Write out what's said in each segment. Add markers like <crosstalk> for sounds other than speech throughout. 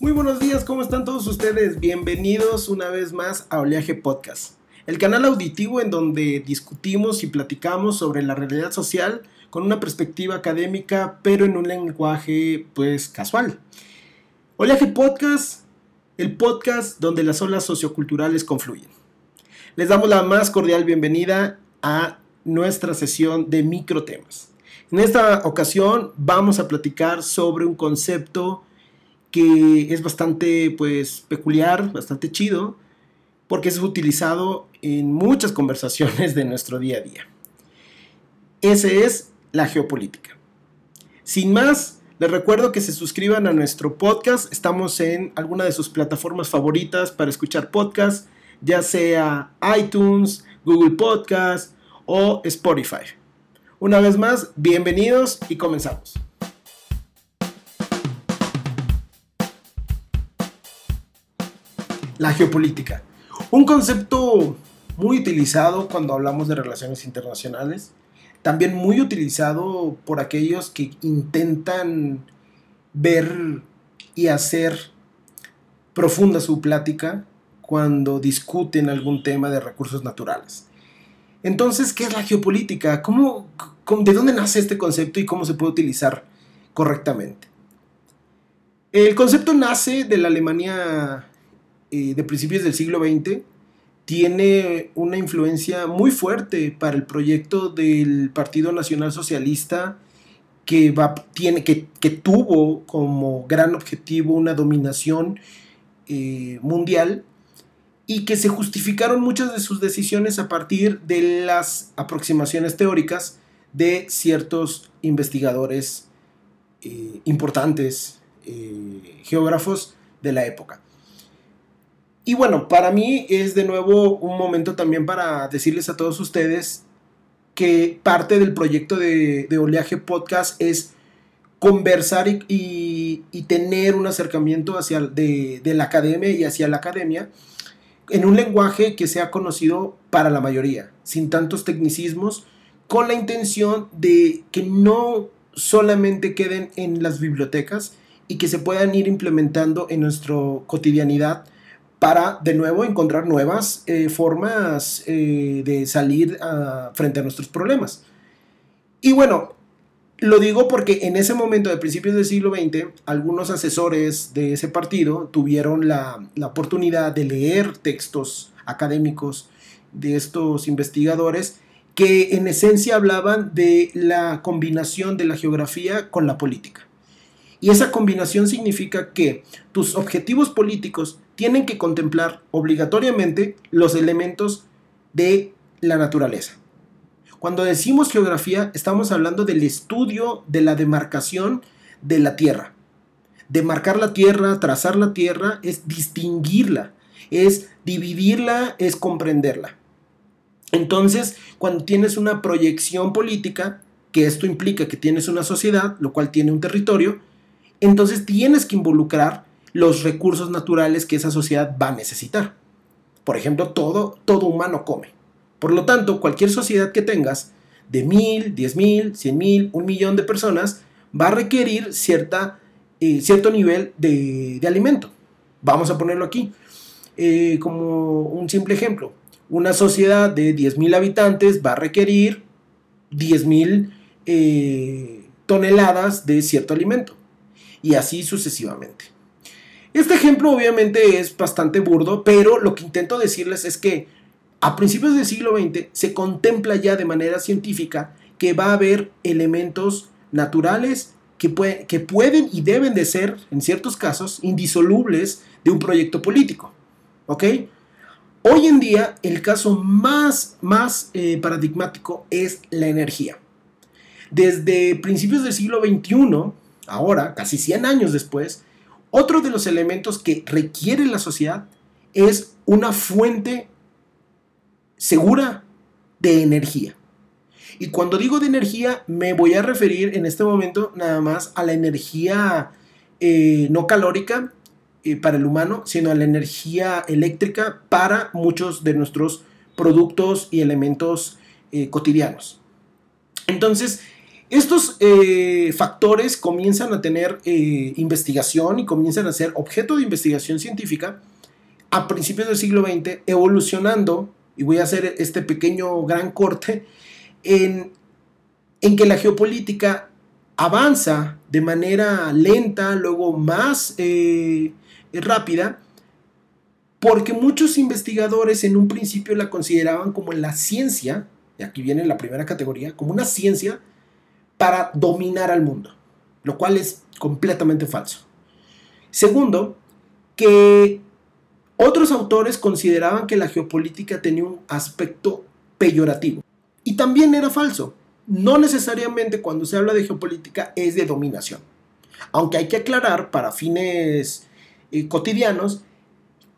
Muy buenos días, ¿cómo están todos ustedes? Bienvenidos una vez más a Oleaje Podcast, el canal auditivo en donde discutimos y platicamos sobre la realidad social con una perspectiva académica, pero en un lenguaje pues casual. Oleaje Podcast, el podcast donde las olas socioculturales confluyen. Les damos la más cordial bienvenida a nuestra sesión de microtemas. En esta ocasión vamos a platicar sobre un concepto que es bastante pues peculiar, bastante chido, porque es utilizado en muchas <laughs> conversaciones de nuestro día a día. Ese es la geopolítica. Sin más, les recuerdo que se suscriban a nuestro podcast. Estamos en alguna de sus plataformas favoritas para escuchar podcasts, ya sea iTunes, Google Podcast o Spotify. Una vez más, bienvenidos y comenzamos. La geopolítica. Un concepto muy utilizado cuando hablamos de relaciones internacionales. También muy utilizado por aquellos que intentan ver y hacer profunda su plática cuando discuten algún tema de recursos naturales. Entonces, ¿qué es la geopolítica? ¿Cómo, ¿De dónde nace este concepto y cómo se puede utilizar correctamente? El concepto nace de la Alemania eh, de principios del siglo XX tiene una influencia muy fuerte para el proyecto del Partido Nacional Socialista que, va, tiene, que, tuvo como gran objetivo una dominación eh, mundial y que se justificaron muchas de sus decisiones a partir de las aproximaciones teóricas de ciertos investigadores eh, importantes, geógrafos de la época. Y bueno, para mí es de nuevo un momento también para decirles a todos ustedes que parte del proyecto de, Oleaje Podcast es conversar y, tener un acercamiento hacia de, de, la academia y hacia la academia en un lenguaje que sea conocido para la mayoría, sin tantos tecnicismos, con la intención de que no solamente queden en las bibliotecas y que se puedan ir implementando en nuestra cotidianidad para de nuevo encontrar nuevas eh, formas eh, de salir frente a nuestros problemas. Y bueno, lo digo porque en ese momento, de principios del siglo XX, algunos asesores de ese partido tuvieron la, la oportunidad de leer textos académicos de estos investigadores que en esencia hablaban de la combinación de la geografía con la política. Y esa combinación significa que tus objetivos políticos tienen que contemplar obligatoriamente los elementos de la naturaleza. Cuando decimos geografía, estamos hablando del estudio de la demarcación de la Tierra. Demarcar la Tierra, trazar la Tierra, es distinguirla, es dividirla, es comprenderla. Entonces, cuando tienes una proyección política, que esto implica que tienes una sociedad, lo cual tiene un territorio, entonces tienes que involucrar los recursos naturales que esa sociedad va a necesitar. Por ejemplo, todo, todo humano come. Por lo tanto, cualquier sociedad que tengas de mil, diez mil, cien mil, un millón de personas va a requerir cierta, eh, cierto nivel de, alimento. Vamos a ponerlo aquí eh, como un simple ejemplo. Una sociedad de diez mil habitantes va a requerir diez mil eh, toneladas de cierto alimento. Y así sucesivamente. Este ejemplo obviamente es bastante burdo, pero lo que intento decirles es que a principios del siglo XX se contempla ya de manera científica que va a haber elementos naturales que, pueden y deben de ser, en ciertos casos, indisolubles de un proyecto político. ¿Ok? Hoy en día el caso más, más eh, paradigmático es la energía. Desde principios del siglo XXI, ahora, casi 100 años después, otro de los elementos que requiere la sociedad es una fuente segura de energía. Y cuando digo de energía, me voy a referir en este momento nada más a la energía eh, no calórica eh, para el humano, sino a la energía eléctrica para muchos de nuestros productos y elementos eh, cotidianos. Entonces, Estos eh, factores comienzan a tener eh, investigación y comienzan a ser objeto de investigación científica a principios del siglo XX, evolucionando, y voy a hacer este pequeño gran corte, en, en que la geopolítica avanza de manera lenta, luego más eh, rápida, porque muchos investigadores en un principio la consideraban como la ciencia, y aquí viene la primera categoría, como una ciencia para dominar al mundo, lo cual es completamente falso. Segundo, que otros autores consideraban que la geopolítica tenía un aspecto peyorativo. Y también era falso. No necesariamente cuando se habla de geopolítica es de dominación. Aunque hay que aclarar para fines eh, cotidianos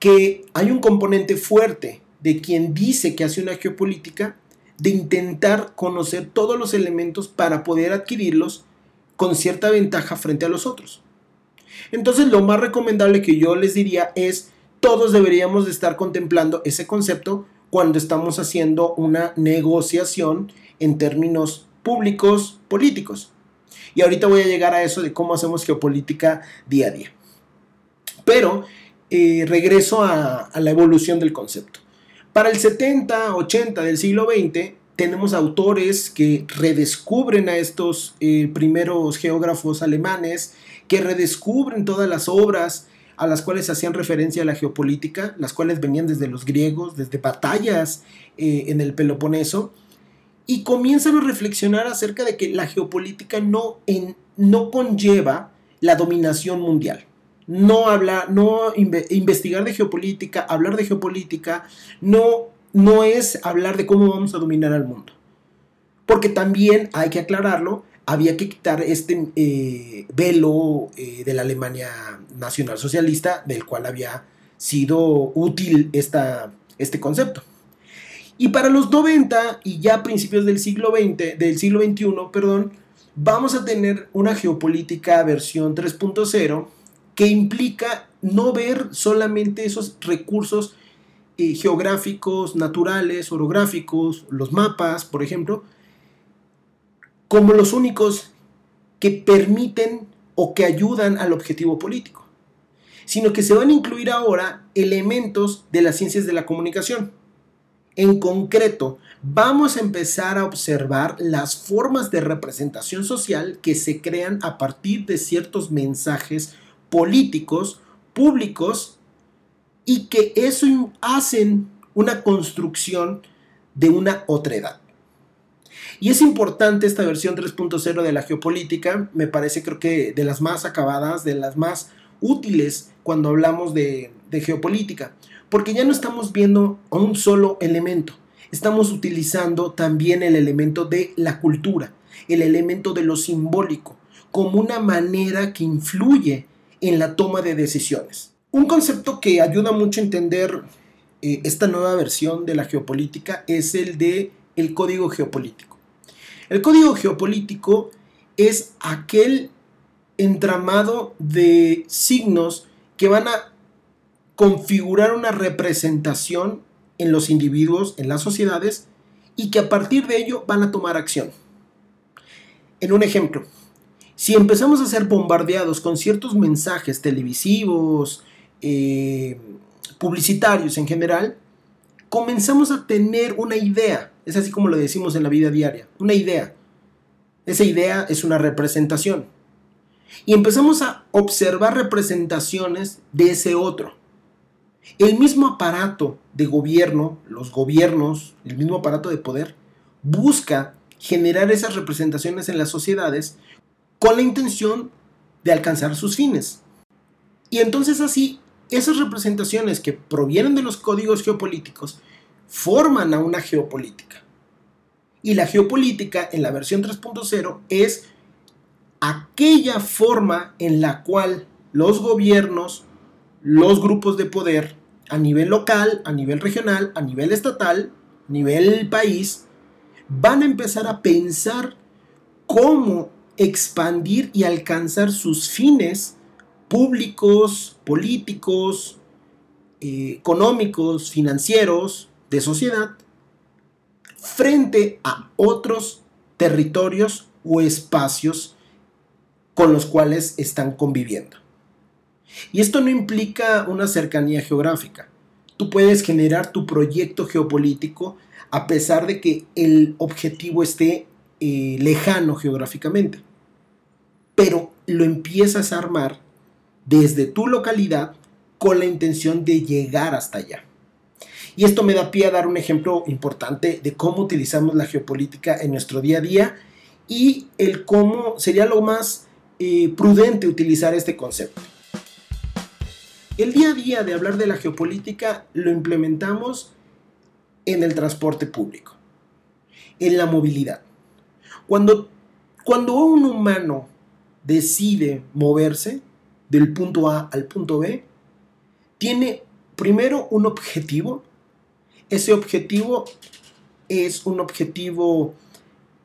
que hay un componente fuerte de quien dice que hace una geopolítica de intentar conocer todos los elementos para poder adquirirlos con cierta ventaja frente a los otros. Entonces lo más recomendable que yo les diría es todos deberíamos de estar contemplando ese concepto cuando estamos haciendo una negociación en términos públicos políticos. Y ahorita voy a llegar a eso de cómo hacemos geopolítica día a día. Pero eh, regreso a la evolución del concepto. Para el 70, 80 del siglo XX, tenemos autores que redescubren a estos eh, primeros geógrafos alemanes, que redescubren todas las obras a las cuales hacían referencia a la geopolítica, las cuales venían desde los griegos, desde batallas eh, en el Peloponeso, y comienzan a reflexionar acerca de que la geopolítica no, no conlleva la dominación mundial no hablar, no investigar de geopolítica, hablar de geopolítica, no, no es hablar de cómo vamos a dominar al mundo. Porque también hay que aclararlo, había que quitar este eh, velo eh, de la Alemania nacional socialista, del cual había sido útil esta, este concepto. Y para los 90 y ya principios del siglo XX, del siglo XXI, perdón, vamos a tener una geopolítica versión 3.0 que implica no ver solamente esos recursos eh, geográficos, naturales, orográficos, los mapas, por ejemplo, como los únicos que permiten o que ayudan al objetivo político, sino que se van a incluir ahora elementos de las ciencias de la comunicación. En concreto, vamos a empezar a observar las formas de representación social que se crean a partir de ciertos mensajes políticos, públicos, y que eso hacen una construcción de una otra edad. Y es importante esta versión 3.0 de la geopolítica, me parece creo que de las más acabadas, de las más útiles cuando hablamos de, geopolítica, porque ya no estamos viendo un solo elemento, estamos utilizando también el elemento de la cultura, el elemento de lo simbólico, como una manera que influye en la toma de decisiones. Un concepto que ayuda mucho a entender eh, esta nueva versión de la geopolítica es el de el código geopolítico. El código geopolítico es aquel entramado de signos que van a configurar una representación en los individuos, en las sociedades, y que a partir de ello van a tomar acción. En un ejemplo, si empezamos a ser bombardeados con ciertos mensajes televisivos, eh, publicitarios en general, comenzamos a tener una idea. Es así como lo decimos en la vida diaria, una idea. Esa idea es una representación. Y empezamos a observar representaciones de ese otro. El mismo aparato de gobierno, los gobiernos, el mismo aparato de poder, busca generar esas representaciones en las sociedades con la intención de alcanzar sus fines. Y entonces así, esas representaciones que provienen de los códigos geopolíticos forman a una geopolítica. Y la geopolítica en la versión 3.0 es aquella forma en la cual los gobiernos, los grupos de poder a nivel local, a nivel regional, a nivel estatal, a nivel país, van a empezar a pensar cómo expandir y alcanzar sus fines públicos, políticos, eh, económicos, financieros, de sociedad, frente a otros territorios o espacios con los cuales están conviviendo. Y esto no implica una cercanía geográfica. Tú puedes generar tu proyecto geopolítico a pesar de que el objetivo esté eh, lejano geográficamente. Pero lo empiezas a armar desde tu localidad con la intención de llegar hasta allá. Y esto me da pie a dar un ejemplo importante de cómo utilizamos la geopolítica en nuestro día a día y el cómo sería lo más eh, prudente utilizar este concepto. El día a día de hablar de la geopolítica lo implementamos en el transporte público, en la movilidad. Cuando, cuando un humano decide moverse del punto A al punto B, tiene primero un objetivo. Ese objetivo es un objetivo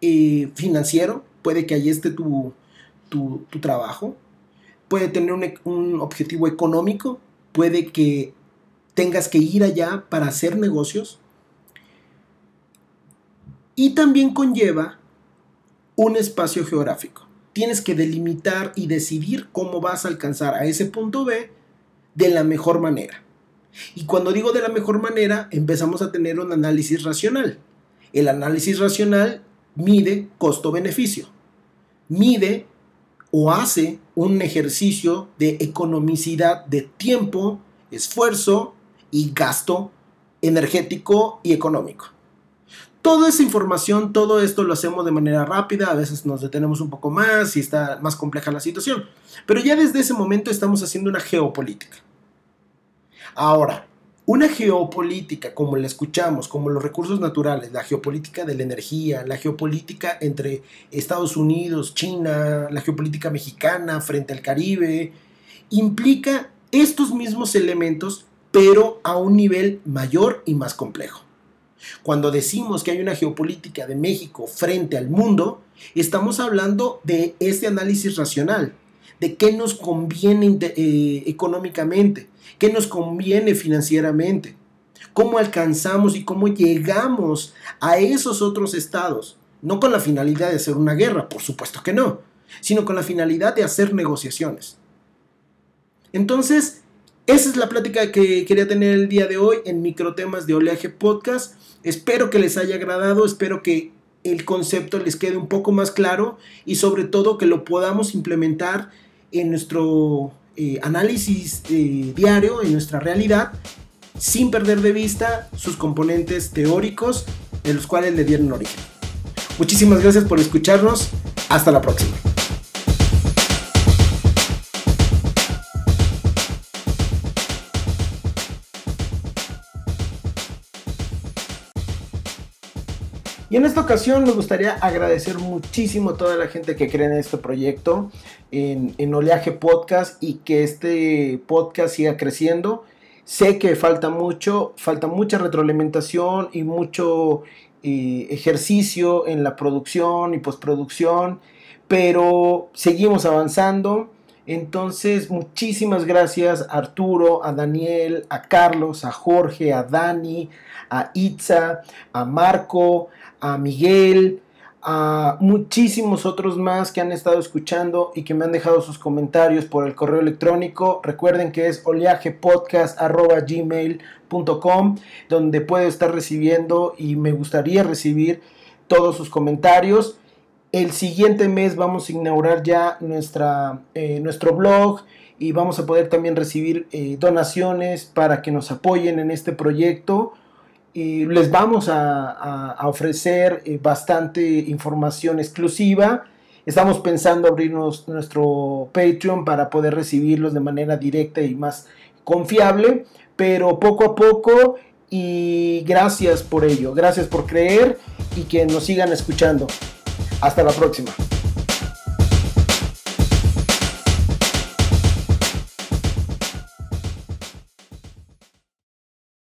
eh, financiero, puede que ahí esté tu, tu, trabajo, puede tener un, un objetivo económico, puede que tengas que ir allá para hacer negocios, y también conlleva un espacio geográfico. Tienes que delimitar y decidir cómo vas a alcanzar a ese punto B de la mejor manera. Y cuando digo de la mejor manera, empezamos a tener un análisis racional. El análisis racional mide costo-beneficio. Mide o hace un ejercicio de economicidad de tiempo, esfuerzo y gasto energético y económico. Toda esa información, todo esto lo hacemos de manera rápida, a veces nos detenemos un poco más y está más compleja la situación, pero ya desde ese momento estamos haciendo una geopolítica. Ahora, una geopolítica como la escuchamos, como los recursos naturales, la geopolítica de la energía, la geopolítica entre Estados Unidos, China, la geopolítica mexicana frente al Caribe, implica estos mismos elementos, pero a un nivel mayor y más complejo. Cuando decimos que hay una geopolítica de México frente al mundo, estamos hablando de este análisis racional, de qué nos conviene eh, económicamente, qué nos conviene financieramente, cómo alcanzamos y cómo llegamos a esos otros estados, no con la finalidad de hacer una guerra, por supuesto que no, sino con la finalidad de hacer negociaciones. Entonces, esa es la plática que quería tener el día de hoy en Microtemas de Oleaje Podcast. Espero que les haya agradado, espero que el concepto les quede un poco más claro y sobre todo que lo podamos implementar en nuestro eh, análisis eh, diario, en nuestra realidad, sin perder de vista sus componentes teóricos de los cuales le dieron origen. Muchísimas gracias por escucharnos. Hasta la próxima. Y en esta ocasión me gustaría agradecer muchísimo a toda la gente que cree en este proyecto, en, Oleaje Podcast y que este podcast siga creciendo. Sé que falta mucho, falta mucha retroalimentación y mucho eh, ejercicio en la producción y postproducción, pero seguimos avanzando. Entonces, muchísimas gracias a Arturo, a Daniel, a Carlos, a Jorge, a Dani, a Itza, a Marco, a Miguel, a muchísimos otros más que han estado escuchando y que me han dejado sus comentarios por el correo electrónico. Recuerden que es oleajepodcast.gmail.com donde puedo estar recibiendo y me gustaría recibir todos sus comentarios. El siguiente mes vamos a inaugurar ya nuestra, eh, nuestro blog y vamos a poder también recibir eh, donaciones para que nos apoyen en este proyecto les vamos a, ofrecer eh, bastante información exclusiva. Estamos pensando abrirnos nuestro Patreon para poder recibirlos de manera directa y más confiable, pero poco a poco y gracias por ello, gracias por creer y que nos sigan escuchando. Hasta la próxima.